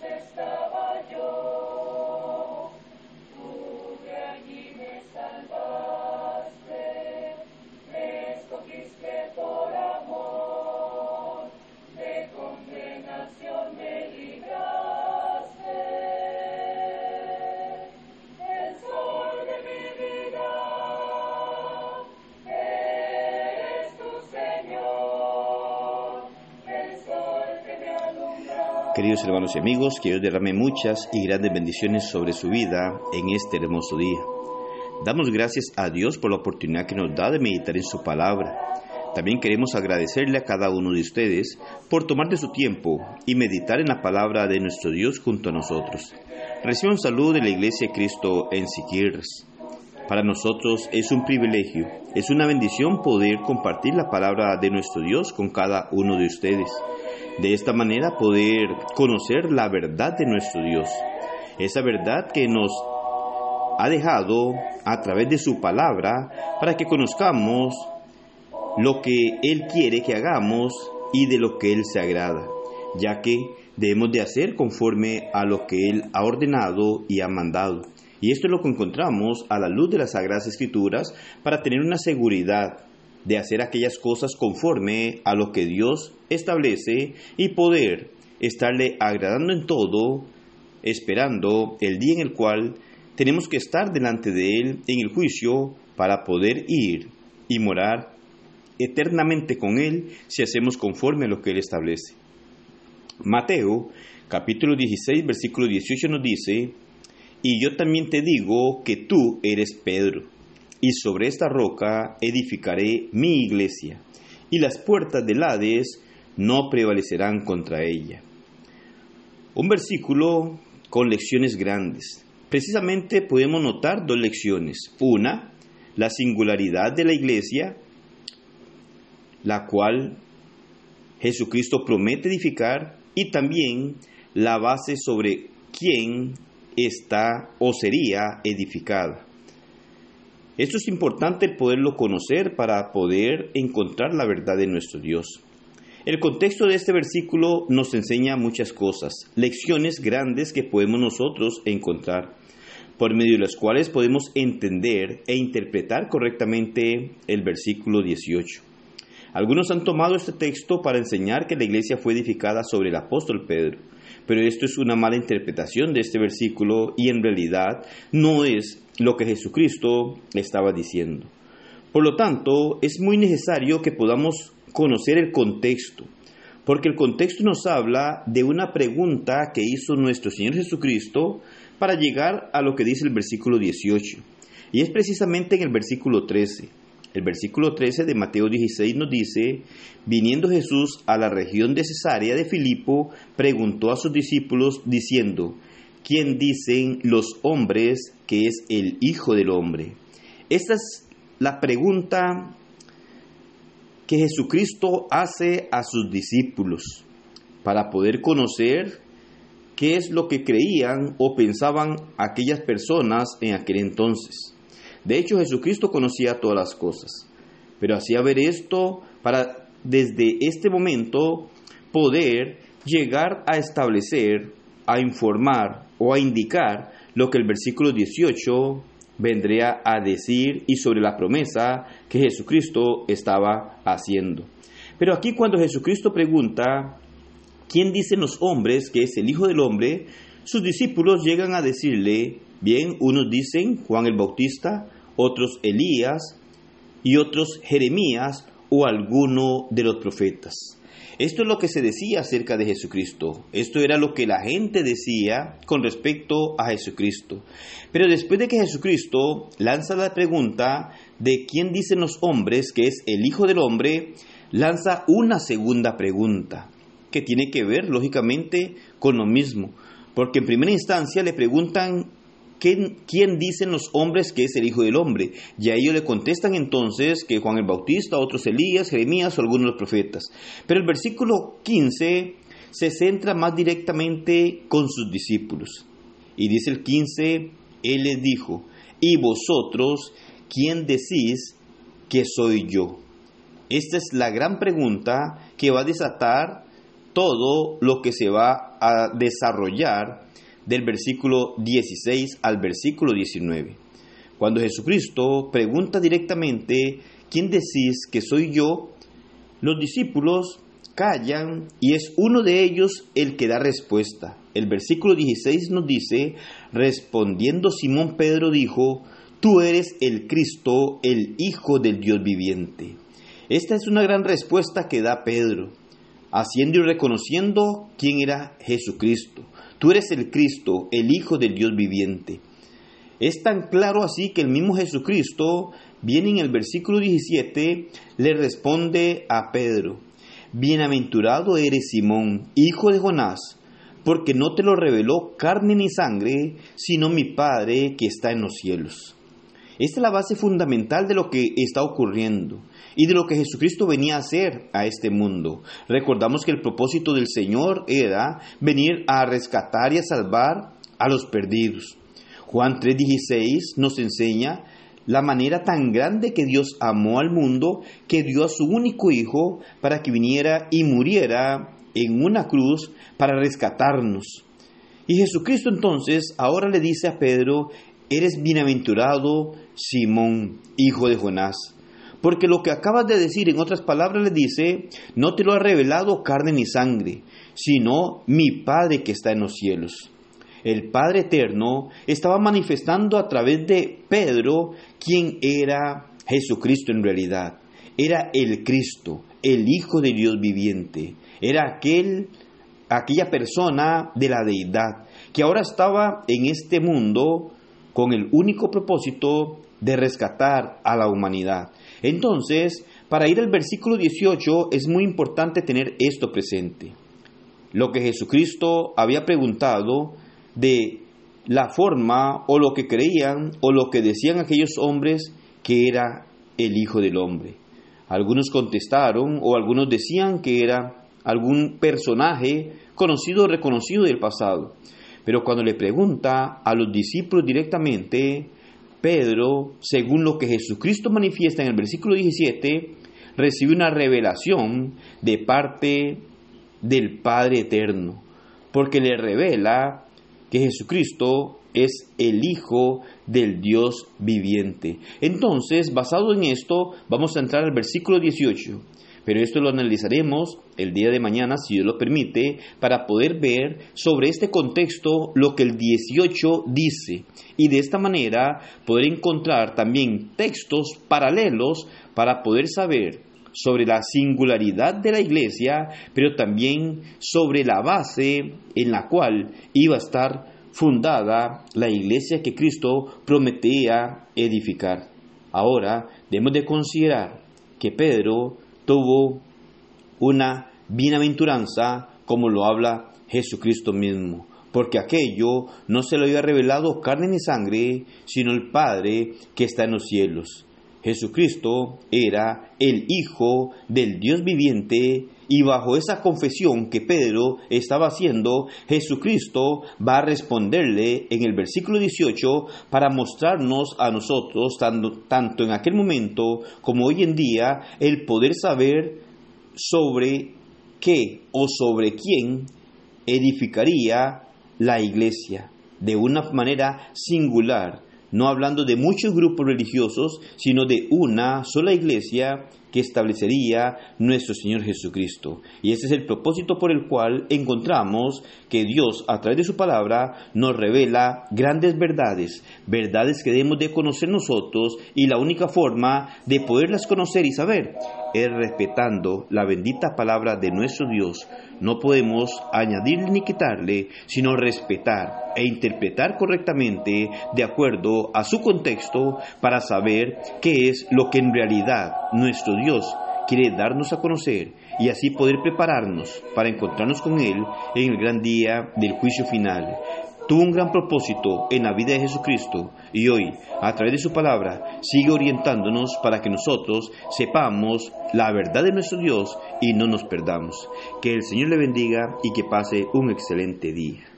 estaba Queridos hermanos y amigos, que Dios derrame muchas y grandes bendiciones sobre su vida en este hermoso día. Damos gracias a Dios por la oportunidad que nos da de meditar en su palabra. También queremos agradecerle a cada uno de ustedes por tomar de su tiempo y meditar en la palabra de nuestro Dios junto a nosotros. Reciban salud de la Iglesia de Cristo en Siquirres. Para nosotros es un privilegio, es una bendición poder compartir la palabra de nuestro Dios con cada uno de ustedes. De esta manera poder conocer la verdad de nuestro Dios, esa verdad que nos ha dejado a través de su palabra para que conozcamos lo que Él quiere que hagamos y de lo que Él se agrada, ya que debemos de hacer conforme a lo que Él ha ordenado y ha mandado. Y esto es lo que encontramos a la luz de las Sagradas Escrituras para tener una seguridad de hacer aquellas cosas conforme a lo que Dios establece y poder estarle agradando en todo, esperando el día en el cual tenemos que estar delante de Él en el juicio para poder ir y morar eternamente con Él si hacemos conforme a lo que Él establece. Mateo capítulo 16 versículo 18 nos dice, y yo también te digo que tú eres Pedro, y sobre esta roca edificaré mi iglesia, y las puertas del Hades no prevalecerán contra ella. Un versículo con lecciones grandes. Precisamente podemos notar dos lecciones. Una, la singularidad de la iglesia, la cual Jesucristo promete edificar, y también la base sobre quién está o sería edificada. Esto es importante poderlo conocer para poder encontrar la verdad de nuestro Dios. El contexto de este versículo nos enseña muchas cosas, lecciones grandes que podemos nosotros encontrar, por medio de las cuales podemos entender e interpretar correctamente el versículo 18. Algunos han tomado este texto para enseñar que la iglesia fue edificada sobre el apóstol Pedro, pero esto es una mala interpretación de este versículo y en realidad no es lo que Jesucristo estaba diciendo. Por lo tanto, es muy necesario que podamos conocer el contexto, porque el contexto nos habla de una pregunta que hizo nuestro Señor Jesucristo para llegar a lo que dice el versículo 18. Y es precisamente en el versículo 13. El versículo 13 de Mateo 16 nos dice, viniendo Jesús a la región de Cesarea de Filipo, preguntó a sus discípulos diciendo, ¿quién dicen los hombres que es el Hijo del Hombre? Esta es la pregunta que Jesucristo hace a sus discípulos para poder conocer qué es lo que creían o pensaban aquellas personas en aquel entonces. De hecho, Jesucristo conocía todas las cosas, pero hacía ver esto para desde este momento poder llegar a establecer, a informar o a indicar lo que el versículo 18 vendría a decir y sobre la promesa que Jesucristo estaba haciendo. Pero aquí cuando Jesucristo pregunta, ¿quién dicen los hombres que es el Hijo del Hombre? Sus discípulos llegan a decirle, bien, unos dicen Juan el Bautista, otros Elías y otros Jeremías o alguno de los profetas. Esto es lo que se decía acerca de Jesucristo. Esto era lo que la gente decía con respecto a Jesucristo. Pero después de que Jesucristo lanza la pregunta de quién dicen los hombres que es el Hijo del Hombre, lanza una segunda pregunta que tiene que ver, lógicamente, con lo mismo. Porque en primera instancia le preguntan ¿quién, ¿quién, dicen los hombres que es el Hijo del Hombre? Y a ellos le contestan entonces que Juan el Bautista, otros Elías, Jeremías o algunos de los profetas. Pero el versículo 15 se centra más directamente con sus discípulos. Y dice el 15, Él les dijo, ¿y vosotros quién decís que soy yo? Esta es la gran pregunta que va a desatar todo lo que se va a desarrollar del versículo 16 al versículo 19. Cuando Jesucristo pregunta directamente, ¿quién decís que soy yo? Los discípulos callan y es uno de ellos el que da respuesta. El versículo 16 nos dice, respondiendo Simón Pedro dijo, tú eres el Cristo, el Hijo del Dios viviente. Esta es una gran respuesta que da Pedro, haciendo y reconociendo quién era Jesucristo. Tú eres el Cristo, el Hijo del Dios viviente. Es tan claro así que el mismo Jesucristo viene en el versículo 17, le responde a Pedro, Bienaventurado eres Simón, hijo de Jonás, porque no te lo reveló carne ni sangre, sino mi Padre que está en los cielos. Esta es la base fundamental de lo que está ocurriendo y de lo que Jesucristo venía a hacer a este mundo. Recordamos que el propósito del Señor era venir a rescatar y a salvar a los perdidos. Juan 3:16 nos enseña la manera tan grande que Dios amó al mundo que dio a su único Hijo para que viniera y muriera en una cruz para rescatarnos. Y Jesucristo entonces ahora le dice a Pedro, eres bienaventurado Simón, hijo de Jonás. Porque lo que acabas de decir, en otras palabras, le dice, no te lo ha revelado carne ni sangre, sino mi Padre que está en los cielos. El Padre Eterno estaba manifestando a través de Pedro quién era Jesucristo en realidad. Era el Cristo, el Hijo de Dios viviente. Era aquel, aquella persona de la deidad que ahora estaba en este mundo con el único propósito de rescatar a la humanidad. Entonces, para ir al versículo 18 es muy importante tener esto presente. Lo que Jesucristo había preguntado de la forma o lo que creían o lo que decían aquellos hombres que era el Hijo del Hombre. Algunos contestaron o algunos decían que era algún personaje conocido o reconocido del pasado. Pero cuando le pregunta a los discípulos directamente, Pedro, según lo que Jesucristo manifiesta en el versículo 17, recibe una revelación de parte del Padre Eterno, porque le revela que Jesucristo es el Hijo del Dios viviente. Entonces, basado en esto, vamos a entrar al versículo 18. Pero esto lo analizaremos el día de mañana, si Dios lo permite, para poder ver sobre este contexto lo que el 18 dice. Y de esta manera poder encontrar también textos paralelos para poder saber sobre la singularidad de la iglesia, pero también sobre la base en la cual iba a estar fundada la iglesia que Cristo prometía edificar. Ahora debemos de considerar que Pedro tuvo una bienaventuranza como lo habla Jesucristo mismo, porque aquello no se lo había revelado carne ni sangre, sino el Padre que está en los cielos. Jesucristo era el Hijo del Dios viviente y bajo esa confesión que Pedro estaba haciendo, Jesucristo va a responderle en el versículo 18 para mostrarnos a nosotros, tanto, tanto en aquel momento como hoy en día, el poder saber sobre qué o sobre quién edificaría la iglesia de una manera singular no hablando de muchos grupos religiosos, sino de una sola iglesia que establecería nuestro Señor Jesucristo. Y ese es el propósito por el cual encontramos que Dios, a través de su palabra, nos revela grandes verdades, verdades que debemos de conocer nosotros y la única forma de poderlas conocer y saber es respetando la bendita palabra de nuestro Dios. No podemos añadirle ni quitarle, sino respetar e interpretar correctamente de acuerdo a su contexto para saber qué es lo que en realidad nuestro Dios quiere darnos a conocer y así poder prepararnos para encontrarnos con Él en el gran día del juicio final tuvo un gran propósito en la vida de Jesucristo y hoy, a través de su palabra, sigue orientándonos para que nosotros sepamos la verdad de nuestro Dios y no nos perdamos. Que el Señor le bendiga y que pase un excelente día.